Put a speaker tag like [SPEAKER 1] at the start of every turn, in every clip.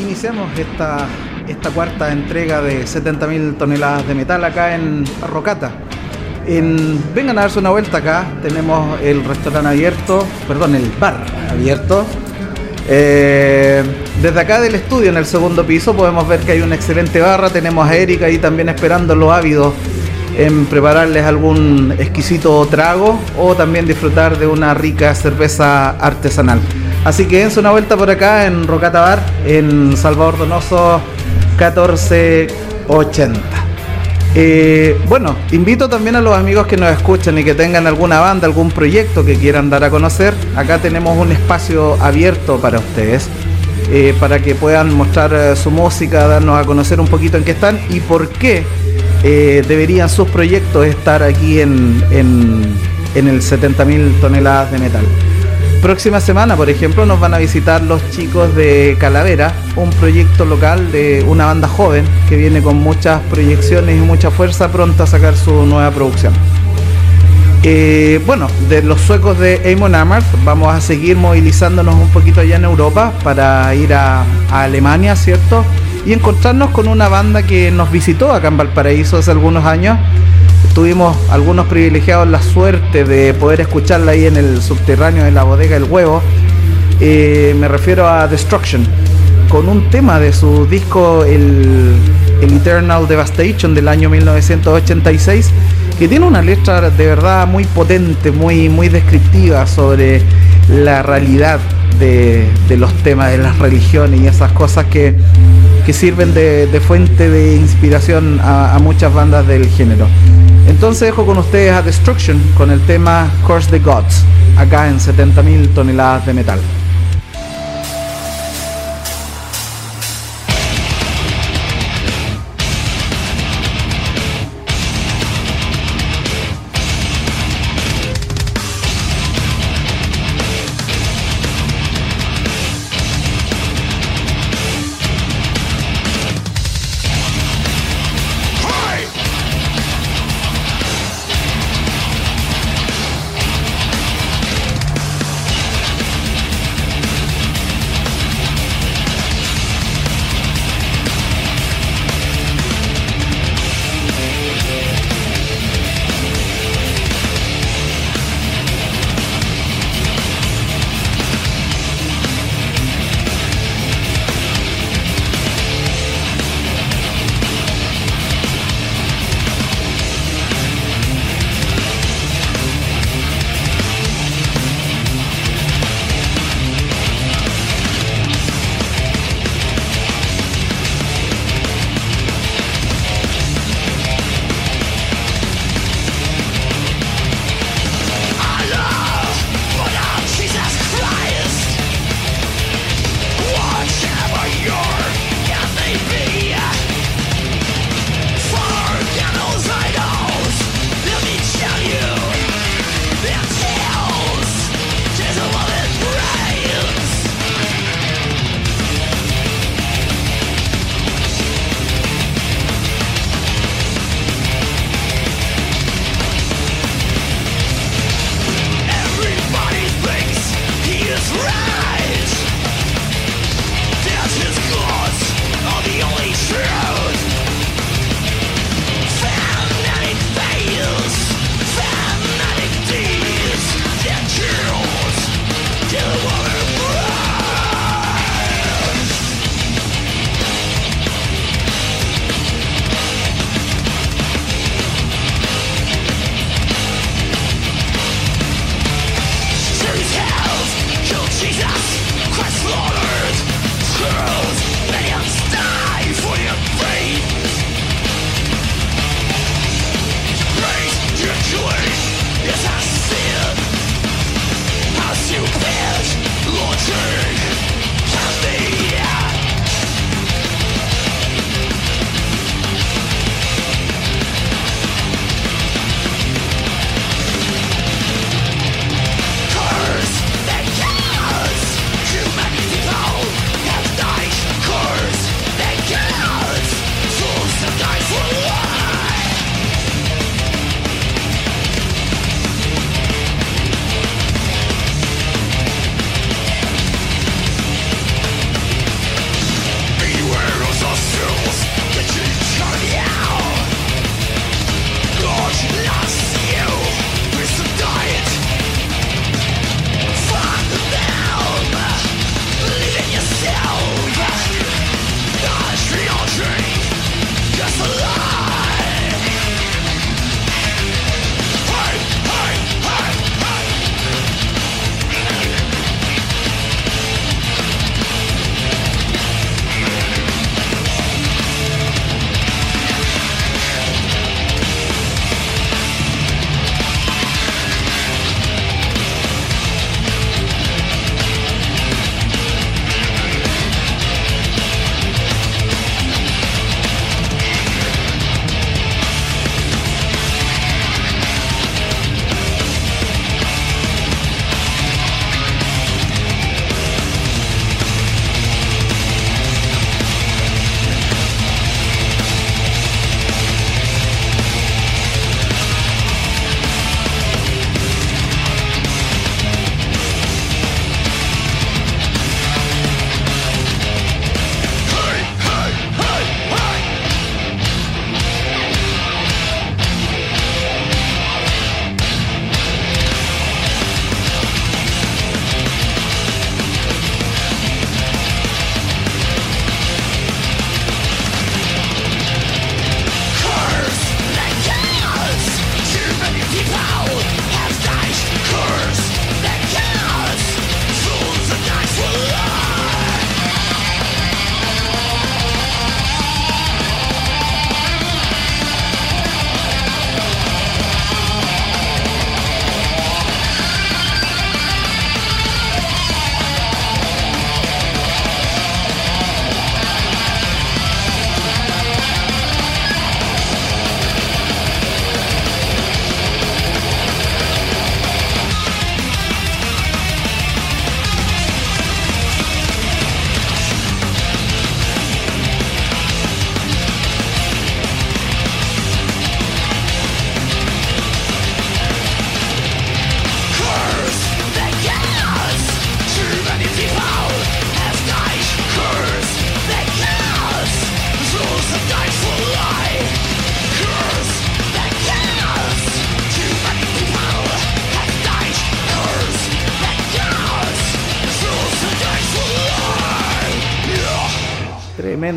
[SPEAKER 1] Iniciamos esta, esta cuarta entrega de 70.000 toneladas de metal acá en Rocata. En, vengan a darse una vuelta acá, tenemos el restaurante abierto, perdón, el bar abierto. Eh, desde acá del estudio, en el segundo piso, podemos ver que hay una excelente barra. Tenemos a Erika ahí también esperando los ávidos en prepararles algún exquisito trago o también disfrutar de una rica cerveza artesanal. Así que dense una vuelta por acá en Rocata Bar, en Salvador Donoso 1480. Eh, bueno, invito también a los amigos que nos escuchan y que tengan alguna banda, algún proyecto que quieran dar a conocer. Acá tenemos un espacio abierto para ustedes, eh, para que puedan mostrar eh, su música, darnos a conocer un poquito en qué están y por qué deberían sus proyectos estar aquí en, en, en el 70.000 toneladas de metal. Próxima semana, por ejemplo, nos van a visitar los chicos de Calavera, un proyecto local de una banda joven que viene con muchas proyecciones y mucha fuerza pronta a sacar su nueva producción. Eh, bueno, de los suecos de Amon Amarth vamos a seguir movilizándonos un poquito allá en Europa para ir a, a Alemania, ¿cierto? Y encontrarnos con una banda que nos visitó acá en Valparaíso hace algunos años tuvimos algunos privilegiados la suerte de poder escucharla ahí en el subterráneo de la bodega El Huevo. Eh, me refiero a Destruction, con un tema de su disco el, Eternal Devastation del año 1986, que tiene una letra de verdad muy potente, muy, muy descriptiva sobre la realidad de, los temas de las religiones y esas cosas que, sirven de, fuente de inspiración a muchas bandas del género. Entonces dejo con ustedes a Destruction con el tema Curse the Gods, acá en 70.000 toneladas de metal.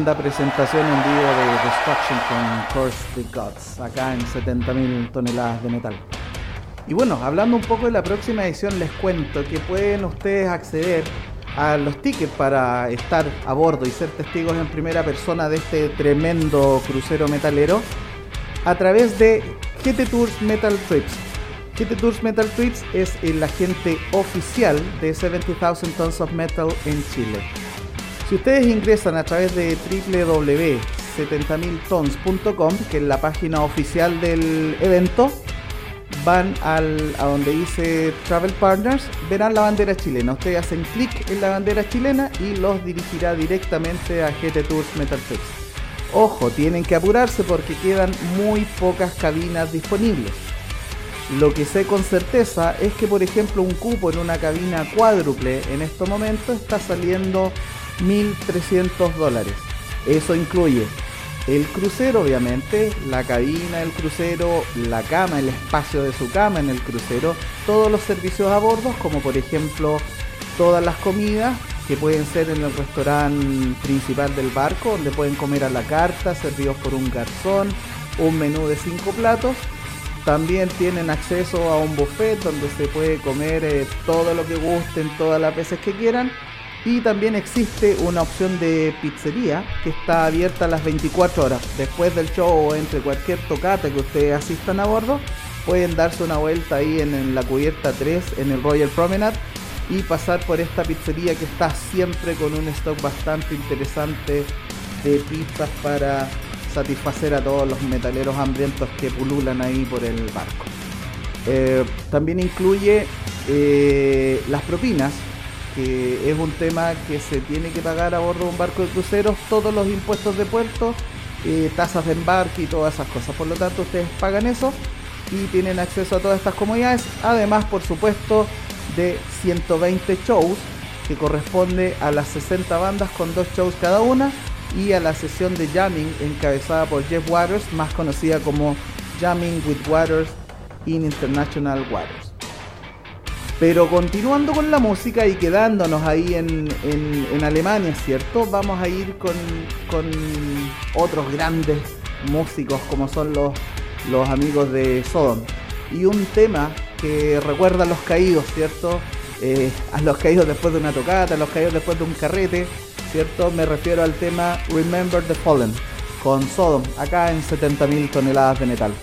[SPEAKER 1] Tremenda presentación en vivo de Destruction con Curse the Gods, acá en 70.000 toneladas de metal. Y bueno, hablando un poco de la próxima edición, les cuento que pueden ustedes acceder a los tickets para estar a bordo y ser testigos en primera persona de este tremendo crucero metalero a través de GT Tours Metal Trips. GT Tours Metal Trips es el agente oficial de 70,000 Tons of Metal en Chile. Si ustedes ingresan a través de www.70.000tons.com, que es la página oficial del evento, van al, a donde dice Travel Partners, verán la bandera chilena. Ustedes hacen clic en la bandera chilena y los dirigirá directamente a GT Tours Metal Trips. Ojo, tienen que apurarse porque quedan muy pocas cabinas disponibles. Lo que sé con certeza es que, por ejemplo, un cupo en una cabina cuádruple en este momento está saliendo 1.300 dólares. Eso incluye el crucero, obviamente, la cabina del crucero, la cama, el espacio de su cama en el crucero, todos los servicios a bordo, como por ejemplo todas las comidas que pueden ser en el restaurante principal del barco, donde pueden comer a la carta, servidos por un garzón, un menú de cinco platos. También tienen acceso a un buffet donde se puede comer eh, todo lo que gusten, todas las veces que quieran y también existe una opción de pizzería que está abierta a las 24 horas. Después del show o entre cualquier tocata que ustedes asistan a bordo, pueden darse una vuelta ahí en, la cubierta 3 en el Royal Promenade y pasar por esta pizzería que está siempre con un stock bastante interesante de pizzas para satisfacer a todos los metaleros hambrientos que pululan ahí por el barco. Eh, también incluye eh, las propinas que es un tema que se tiene que pagar a bordo de un barco de cruceros, todos los impuestos de puerto, eh, tasas de embarque y todas esas cosas. Por lo tanto, ustedes pagan eso y tienen acceso a todas estas comodidades. Además, por supuesto, de 120 shows que corresponde a las 60 bandas con dos shows cada una y a la sesión de jamming encabezada por Jeff Waters, más conocida como Jamming with Waters in International Waters. Pero continuando con la música y quedándonos ahí en, Alemania, ¿cierto? Vamos a ir con, otros grandes músicos como son los, los amigos de Sodom. Y un tema que recuerda a los caídos, ¿cierto? Eh, a los caídos después de una tocata, a los caídos después de un carrete, ¿cierto? Me refiero al tema Remember the Fallen con Sodom, acá en 70.000 toneladas de metal.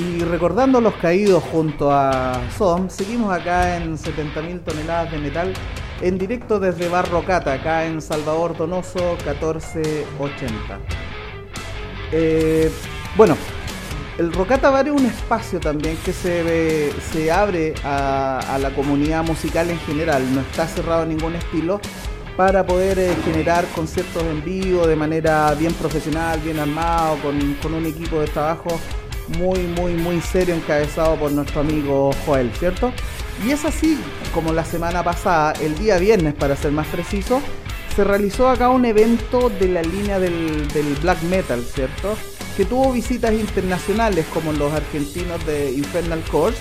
[SPEAKER 1] Y recordando los caídos junto a SOM, seguimos acá en 70.000 toneladas de metal en directo desde Barrocata, acá en Salvador Donoso 1480. Eh, bueno, el Rocata Bar es un espacio también que se, se abre a, la comunidad musical en general, no está cerrado ningún estilo, para poder eh, generar conciertos en vivo de manera bien profesional, bien armado, con, con un equipo de trabajo muy, muy, muy serio encabezado por nuestro amigo Joel, ¿cierto? Y es así como la semana pasada, el día viernes para ser más preciso, se realizó acá un evento de la línea del, black metal, ¿cierto? Que tuvo visitas internacionales como los argentinos de Infernal Course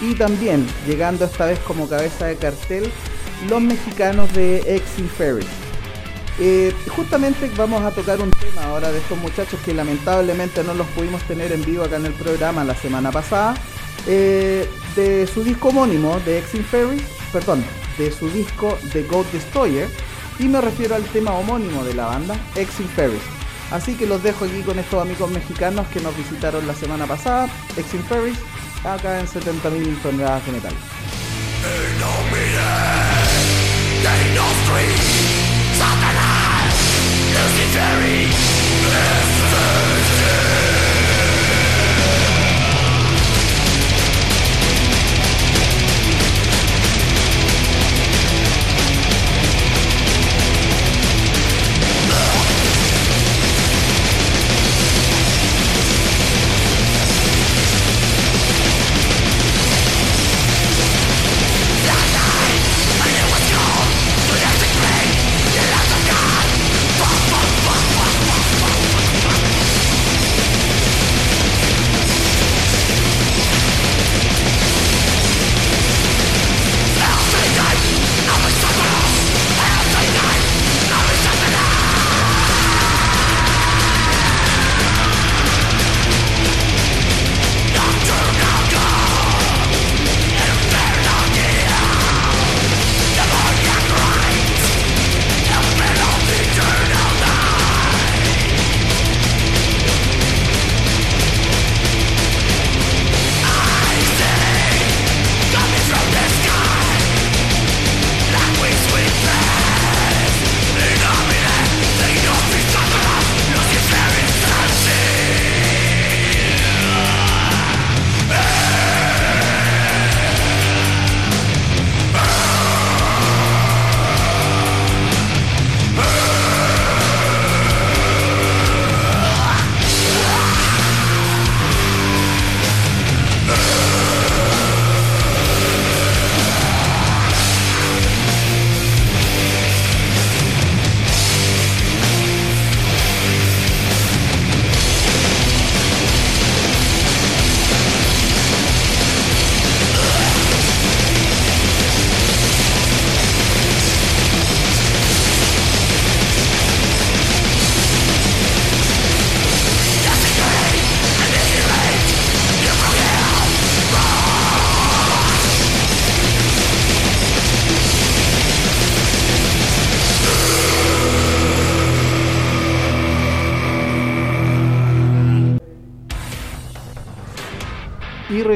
[SPEAKER 1] y también, llegando esta vez como cabeza de cartel, los mexicanos de Ex Inferi. Eh, justamente vamos a tocar un tema ahora de estos muchachos que lamentablemente no los pudimos tener en vivo acá en el programa la semana pasada. Eh, de su disco homónimo de Ex Inferi, perdón, de su disco The Goat Destroyer. Y me refiero al tema homónimo de la banda, Ex Inferi. Así que los dejo aquí con estos amigos mexicanos que nos visitaron la semana pasada, Ex Inferi, acá en 70.000 toneladas de.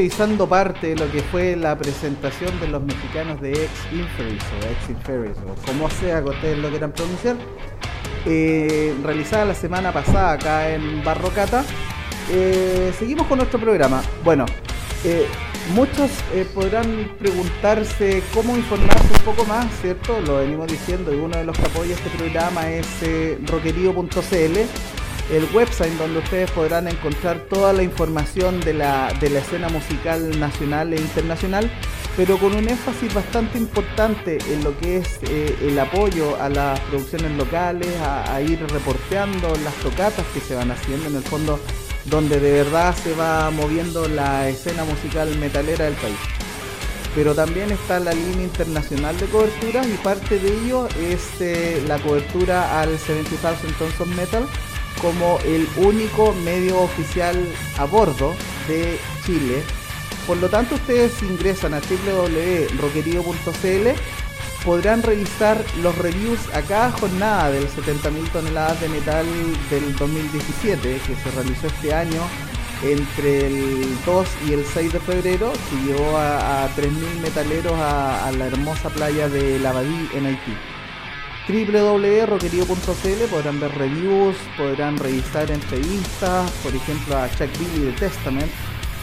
[SPEAKER 1] Revisando parte de lo que fue la presentación de los mexicanos de Ex Inferis o Ex Inferis o como sea que ustedes lo quieran pronunciar, eh, realizada la semana pasada acá en Barrocata. Eh, seguimos con nuestro programa. Bueno, eh, muchos podrán preguntarse cómo informarse un poco más, ¿cierto? Lo venimos diciendo y uno de los que apoya este programa es roquerío.cl el website donde ustedes podrán encontrar toda la información de la, de la escena musical nacional e internacional, pero con un énfasis bastante importante en lo que es eh, el apoyo a las producciones locales, a, ir reporteando las tocatas que se van haciendo en el fondo, donde de verdad se va moviendo la escena musical metalera del país. Pero también está la línea internacional de cobertura y parte de ello es eh, la cobertura al 70,000 Tons of Metal como el único medio oficial a bordo de Chile. Por lo tanto, ustedes ingresan a www.roquerío.cl podrán revisar los reviews a cada jornada del 70.000 toneladas de metal del 2017 que se realizó este año entre el 2 y el 6 de febrero se llevó a, 3.000 metaleros a, la hermosa playa de Lavadí en Haití. www.roquerío.cl podrán ver reviews, podrán revisar entrevistas, por ejemplo a Chuck Billy de Testament,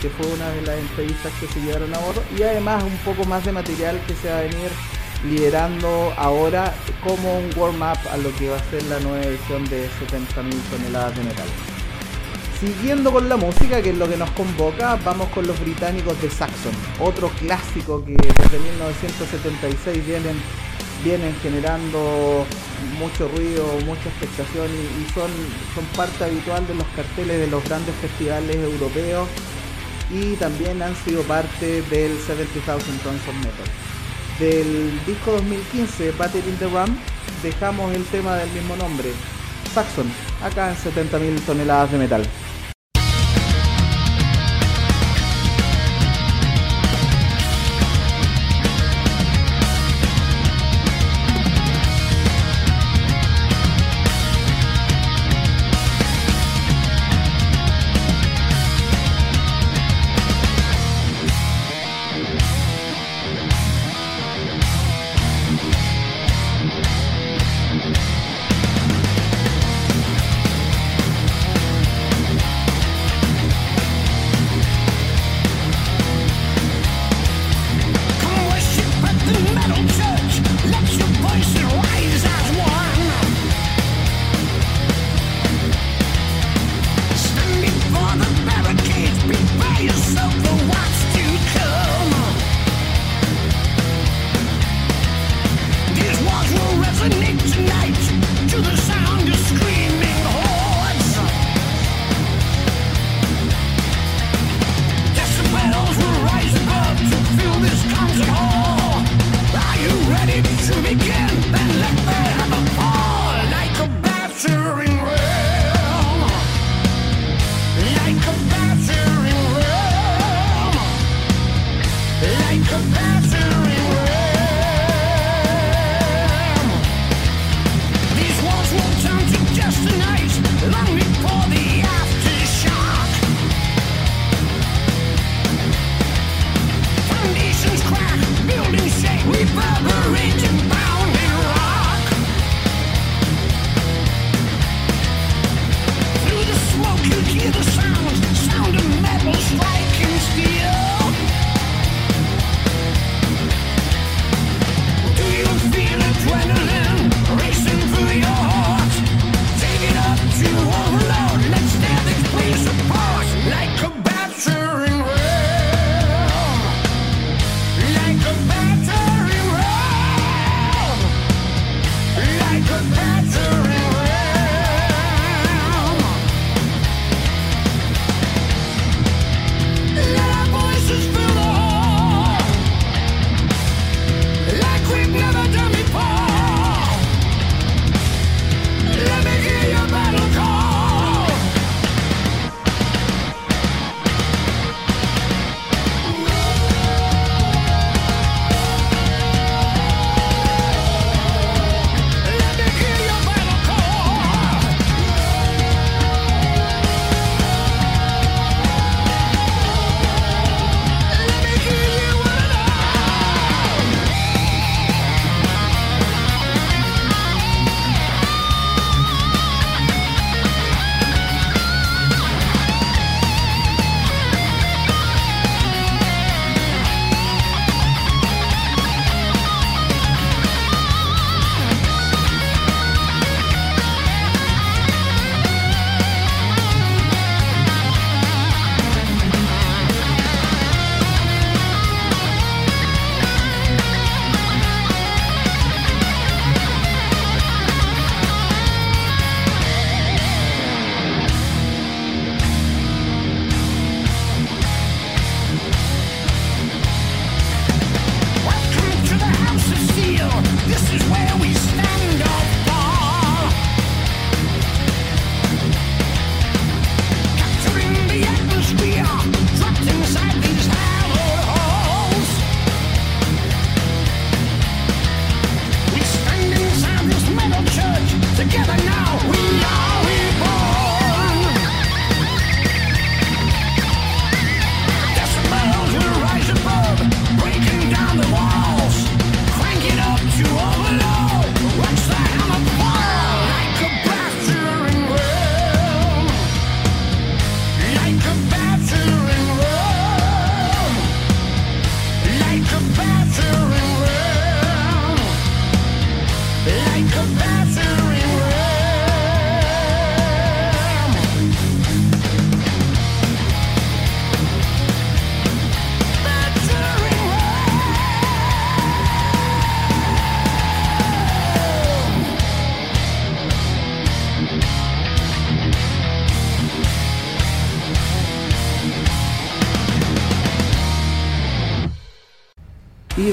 [SPEAKER 1] que fue una de las entrevistas que se llevaron a bordo, y además un poco más de material que se va a venir liderando ahora como un warm-up a lo que va a ser la nueva edición de 70.000 toneladas de metal. Siguiendo con la música, que es lo que nos convoca, vamos con los británicos de Saxon, otro clásico que desde 1976 vienen, vienen generando mucho ruido, mucha expectación y, son, son parte habitual de los carteles de los grandes festivales europeos y también han sido parte del 70,000 Tons of Metal. Del disco 2015, Battle in the Ram, dejamos el tema del mismo nombre, Saxon, acá en 70.000 toneladas de metal.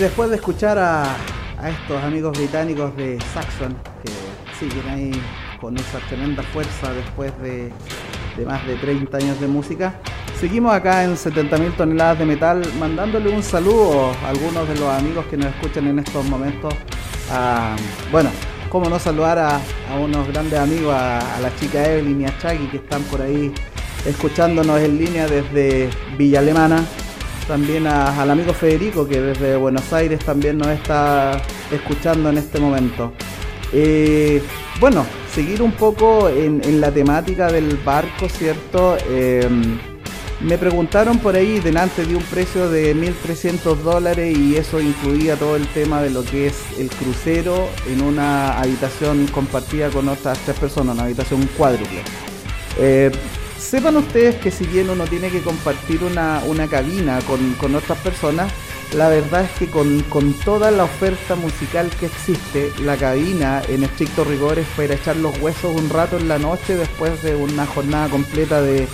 [SPEAKER 1] Después de escuchar a, estos amigos británicos de Saxon, que siguen ahí con esa tremenda fuerza después de, más de 30 años de música, seguimos acá en 70.000 toneladas de metal, mandándole un saludo a algunos de los amigos que nos escuchan en estos momentos. bueno, cómo no saludar a, unos grandes amigos, a, la chica Evelyn y a que están por ahí escuchándonos en línea desde Villa Alemana también al amigo Federico que desde Buenos Aires también nos está escuchando en este momento. Eh, bueno, seguir un poco en, la temática del barco, ¿cierto? Em, me preguntaron por ahí, delante de un precio de 1.300 dólares y eso incluía todo el tema de lo que es el crucero en una habitación compartida con otras tres personas, una habitación cuádruple. Eh, Sepan ustedes que si bien uno tiene que compartir una, cabina con, otras personas, la verdad es que con, toda la oferta musical que existe, la cabina en estricto rigor es para echar los huesos un rato en la noche después de una jornada completa de,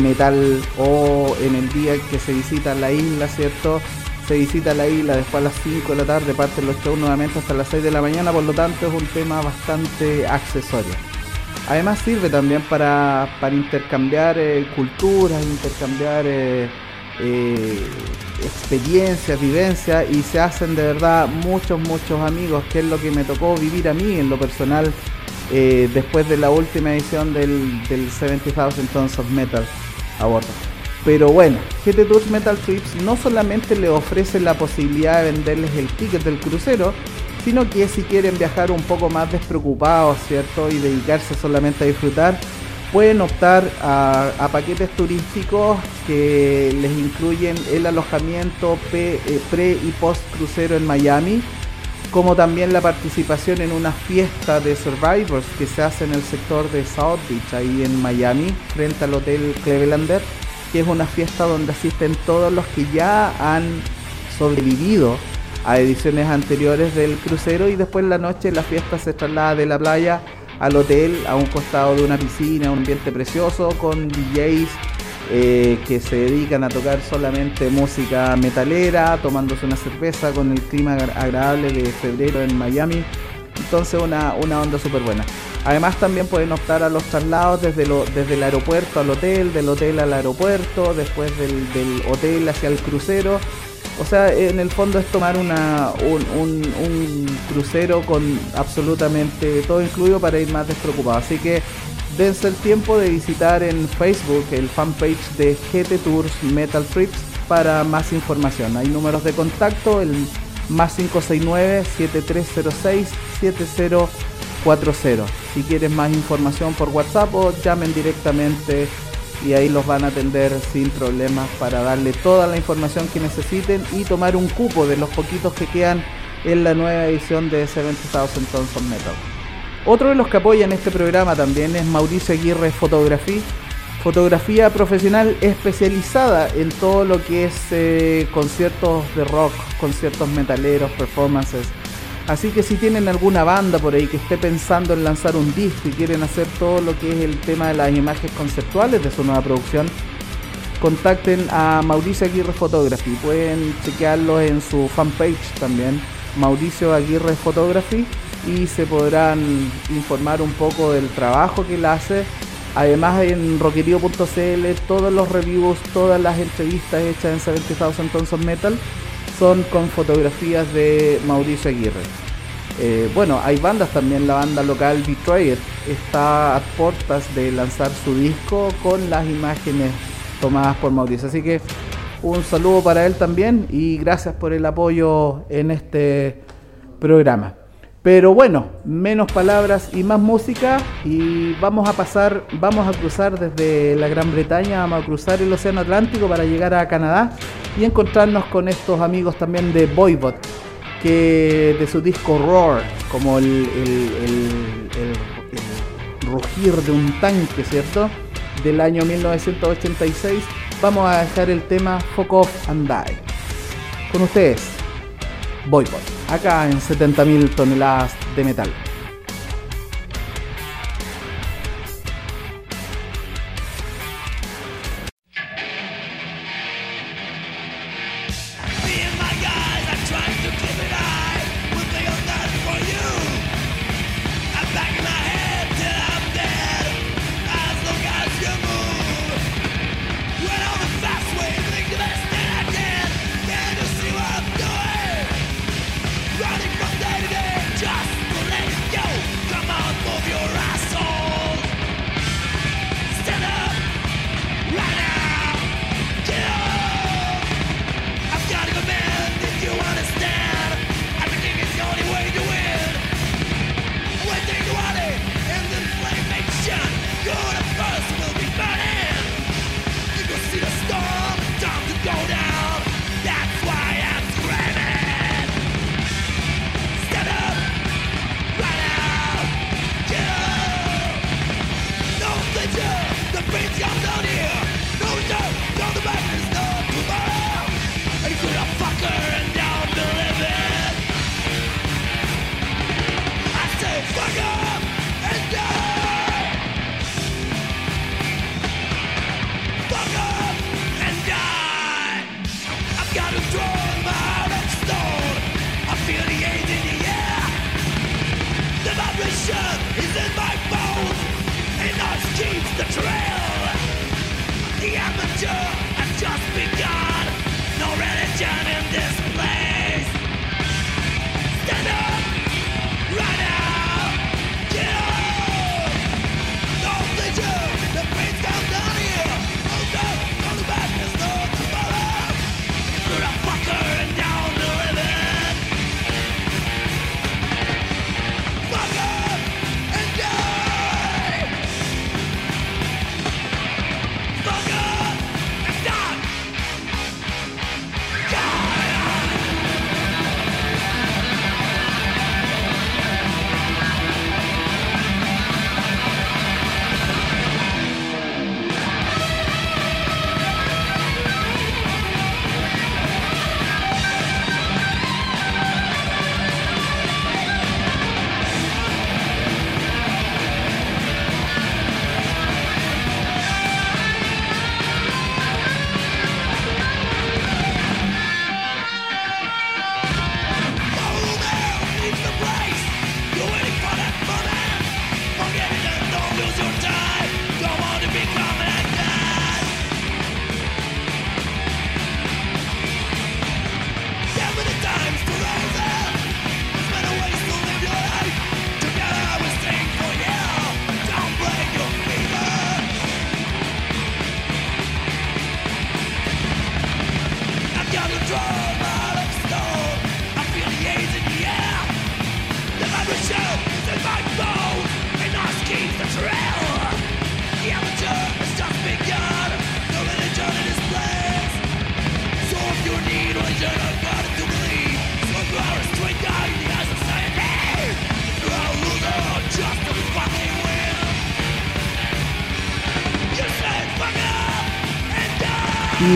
[SPEAKER 1] metal o en el día que se visita la isla, ¿cierto? Se visita la isla después a las 5 de la tarde, parten los shows nuevamente hasta las 6 de la mañana, por lo tanto es un tema bastante accesorio. Además sirve también para, intercambiar eh, culturas, intercambiar eh, eh, experiencias, vivencias y se hacen de verdad muchos, muchos amigos, que es lo que me tocó vivir a mí en lo personal después de la última edición del, del 70,000 Tons of Metal Award. Pero bueno, GT Tours Metal Trips no solamente le ofrece la posibilidad de venderles el ticket del crucero, sino que si quieren viajar un poco más despreocupados, ¿cierto? Y dedicarse solamente a disfrutar, pueden optar a, paquetes turísticos que les incluyen el alojamiento eh, pre, y post crucero en Miami, como también la participación en una fiesta de Survivors que se hace en el sector de South Beach, ahí en Miami, frente al Hotel Clevelander, que es una fiesta donde asisten todos los que ya han sobrevivido a ediciones anteriores del crucero y después en la noche la fiesta se traslada de la playa al hotel a un costado de una piscina, un ambiente precioso con DJs eh, que se dedican a tocar solamente música metalera, tomándose una cerveza con el clima agradable de febrero en Miami. Entonces una, una onda súper buena. Además también pueden optar a los traslados desde, lo, desde el aeropuerto al hotel, del hotel al aeropuerto, después del, del hotel hacia el crucero o sea, en el fondo es tomar una, un, crucero con absolutamente todo incluido para ir más despreocupado. Así que dense el tiempo de visitar en Facebook el fanpage de GT Tours Metal Trips para más información. Hay números de contacto, el más 569-7306-7040. Si quieres más información por WhatsApp o llamen directamente y ahí los van a atender sin problemas para darle toda la información que necesiten y tomar un cupo de los poquitos que quedan en la nueva edición de 70,000 Tons of Metal. Otro de los que apoyan este programa también es Mauricio Aguirre Fotografía, fotografía profesional especializada en todo lo que es eh, conciertos de rock, conciertos metaleros, performances, Así que si tienen alguna banda por ahí que esté pensando en lanzar un disco y quieren hacer todo lo que es el tema de las imágenes conceptuales de su nueva producción, contacten a Mauricio Aguirre Photography. Pueden chequearlo en su fanpage también, Mauricio Aguirre Photography, y se podrán informar un poco del trabajo que él hace. Además en rockerio.cl todos los reviews, todas las entrevistas hechas en 70,000 Tons of Metal son con fotografías de Mauricio Aguirre. Eh, bueno, hay bandas también, la banda local Betrayer está a puertas de lanzar su disco con las imágenes tomadas por Mauricio. Así que un saludo para él también y gracias por el apoyo en este programa. Pero bueno, menos palabras y más música y vamos a pasar, vamos a cruzar desde la Gran Bretaña, vamos a cruzar el Océano Atlántico para llegar a Canadá y encontrarnos con estos amigos también de Voivod,
[SPEAKER 2] que de su disco Roar, como el, rugir de un tanque, ¿cierto? Del año 1986, vamos a dejar el tema Fuck Off and Die. Con ustedes, Boycott, acá en 70.000 toneladas de metal.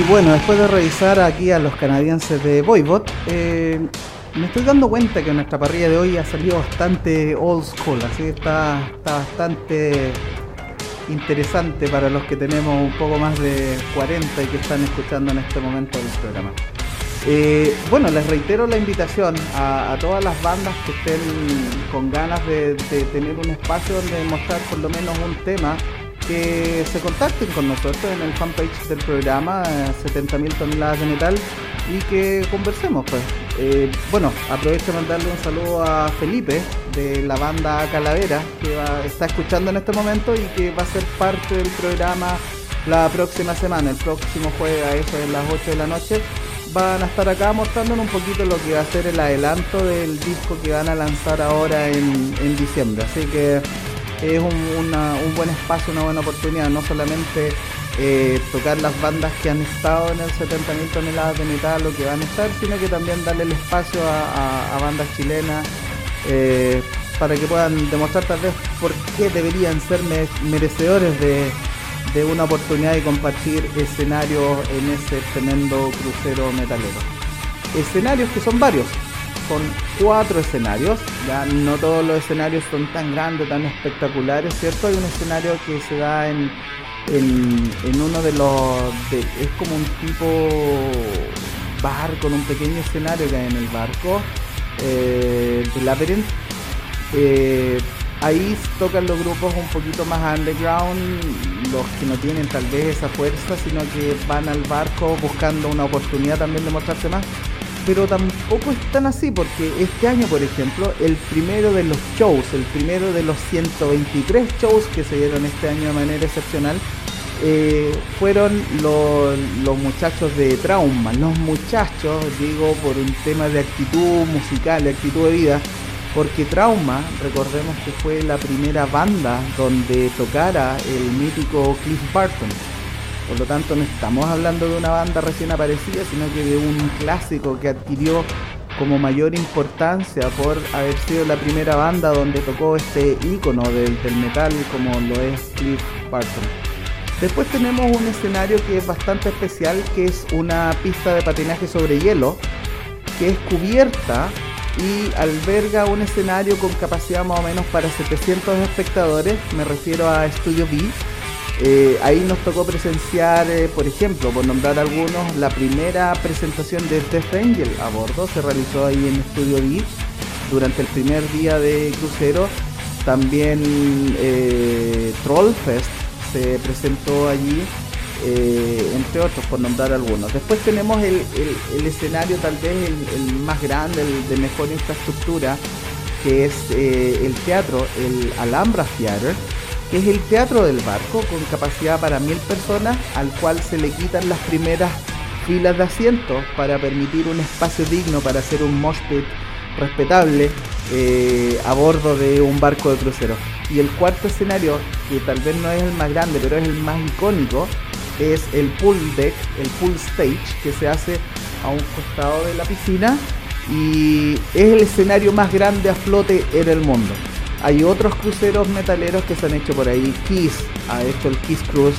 [SPEAKER 2] Y bueno, después de revisar aquí a los canadienses de Voivod, eh, me estoy dando cuenta que nuestra parrilla de hoy ha salido bastante old school, así que está, está bastante interesante para los que tenemos un poco más de 40 y que están escuchando en este momento el programa. Eh, bueno, les reitero la invitación a, todas las bandas que estén con ganas de tener un espacio donde mostrar por lo menos un tema que se contacten con nosotros en el fanpage del programa 70.000 eh, toneladas de metal y que conversemos pues. Eh, bueno, aprovecho de mandarle un saludo a Felipe de la banda Calavera que está escuchando en este momento y que va a ser parte del programa la próxima semana, el próximo jueves a eso de las 8 de la noche. Van a estar acá mostrándonos un poquito lo que va a ser el adelanto del disco que van a lanzar ahora en, en diciembre. Así que es un, buen espacio, una buena oportunidad, no solamente
[SPEAKER 1] eh, tocar las bandas que han estado en el 70.000 toneladas de metal o que van a estar, sino que también darle el espacio a, bandas chilenas eh, para que puedan demostrar tal vez por qué deberían ser merecedores de, de una oportunidad de compartir escenarios en ese tremendo crucero metalero. Escenarios que son varios, son cuatro escenarios, ya no todos los escenarios son tan grandes, tan espectaculares, ¿cierto? Hay un escenario que se da en, en, uno de los... es como un tipo barco, con un pequeño escenario que hay en el barco, eh, de Labyrinth. Eh, ahí tocan los grupos un poquito más underground, los que no tienen tal vez esa fuerza, sino que van al barco buscando una oportunidad también de mostrarse más pero tampoco es tan así porque este año, por ejemplo, el primero de los shows, el primero de los 123 shows que se dieron este año de manera excepcional, eh, fueron los, muchachos de Trauma. Los muchachos, digo, por un tema de actitud musical, de actitud de vida, porque Trauma, recordemos que fue la primera banda donde tocara el mítico Cliff Barton por lo tanto, no estamos hablando de una banda recién aparecida, sino que de un clásico que adquirió como mayor importancia por haber sido la primera banda donde tocó este icono del, metal como lo es Cliff Barton. Después tenemos un escenario que es bastante especial, que es una pista de patinaje sobre hielo, que es cubierta y alberga un escenario con capacidad más o menos para 700 espectadores, me refiero a Studio B, eh, ahí nos tocó presenciar, eh, por ejemplo, por nombrar algunos, la primera presentación de Death Angel a bordo se realizó ahí en Estudio B durante el primer día de crucero. También eh, Trollfest se presentó allí, entre otros, por nombrar algunos. Después tenemos el, escenario tal vez el, más grande, el de mejor infraestructura, que es el teatro, el Alhambra Theater que es el teatro del barco con capacidad para mil personas, al cual se le quitan las primeras filas de asientos para permitir un espacio digno para hacer un mosh respetable eh, a bordo de un barco de crucero. Y el cuarto escenario, que tal vez no es el más grande, pero es el más icónico, es el pool deck, el pool stage, que se hace a un costado de la piscina y es el escenario más grande a flote en el mundo. Hay otros cruceros metaleros que se han hecho por ahí. Kiss, a esto el Kiss Cruise.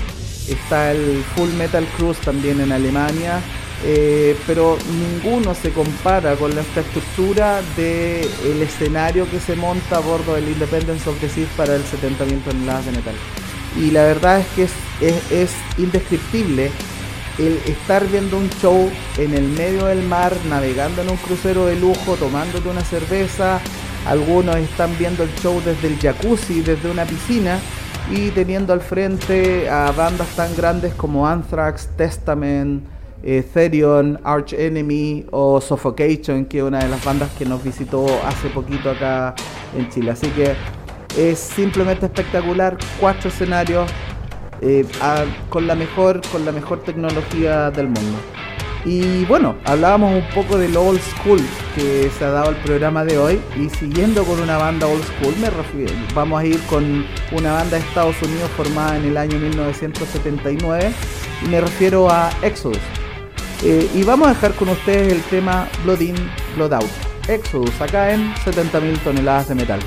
[SPEAKER 1] Está el Full Metal Cruise también en Alemania. Eh, pero ninguno se compara con la infraestructura del escenario que se monta a bordo del Independence of the Seas para el 70.000 toneladas de metal. Y la verdad es que es, es indescriptible el estar viendo un show en el medio del mar, navegando en un crucero de lujo, tomándote una cerveza, algunos están viendo el show desde el jacuzzi, desde una piscina y teniendo al frente a bandas tan grandes como Anthrax, Testament, Therion, Arch Enemy o Suffocation, que es una de las bandas que nos visitó hace poquito acá en Chile. Así que es simplemente espectacular, cuatro escenarios eh, con la mejor, con la mejor tecnología del mundo. Y bueno, hablábamos un poco del old school que se ha dado al programa de hoy y siguiendo con una banda old school, me refiero, vamos a ir con una banda de Estados Unidos formada en el año 1979 y me refiero a Exodus. Eh, y vamos a dejar con ustedes el tema Blood In, Blood Out. Exodus, acá en 70.000 toneladas de metal.